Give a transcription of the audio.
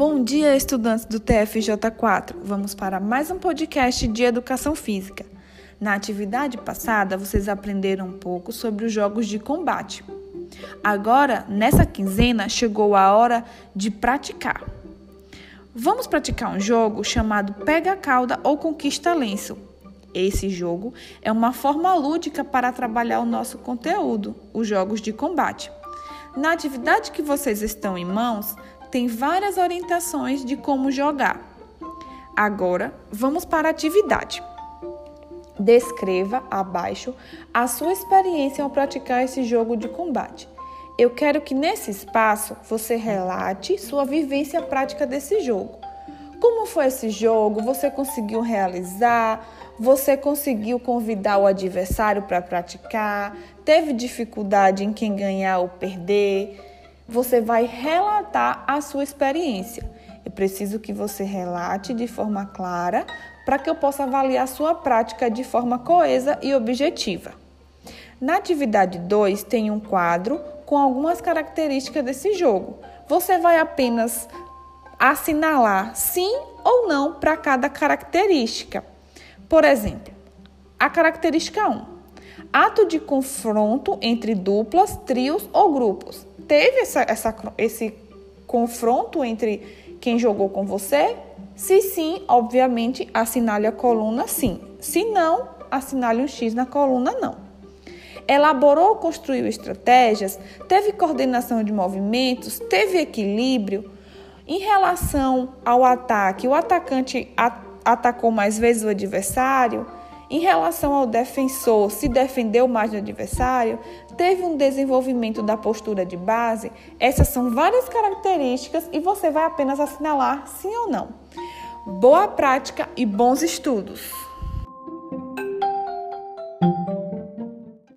Bom dia, estudantes do TFJ4. Vamos para mais um podcast de educação física. Na atividade passada, vocês aprenderam um pouco sobre os jogos de combate. Agora, nessa quinzena, chegou a hora de praticar. Vamos praticar um jogo chamado Pega a Cauda ou Conquista Lenço. Esse jogo é uma forma lúdica para trabalhar o nosso conteúdo, os jogos de combate. Na atividade que vocês estão em mãos, tem várias orientações de como jogar. Agora, vamos para a atividade. Descreva abaixo a sua experiência ao praticar esse jogo de combate. Eu quero que nesse espaço você relate sua vivência prática desse jogo. Como foi esse jogo? Você conseguiu realizar? Você conseguiu convidar o adversário para praticar? Teve dificuldade em quem ganhar ou perder? Você vai relatar a sua experiência. Eu preciso que você relate de forma clara para que eu possa avaliar a sua prática de forma coesa e objetiva. Na atividade 2, tem um quadro com algumas características desse jogo. Você vai apenas assinalar sim ou não para cada característica. Por exemplo, a característica 1: ato de confronto entre duplas, trios ou grupos. Teve essa, essa, esse confronto entre quem jogou com você? Se sim, obviamente, assinale a coluna sim. Se não, assinale um X na coluna não. Elaborou ou construiu estratégias? Teve coordenação de movimentos? Teve equilíbrio? Em relação ao ataque, o atacante atacou mais vezes o adversário? Em relação ao defensor, se defendeu mais do adversário? Teve um desenvolvimento da postura de base? Essas são várias características e você vai apenas assinalar sim ou não. Boa prática e bons estudos!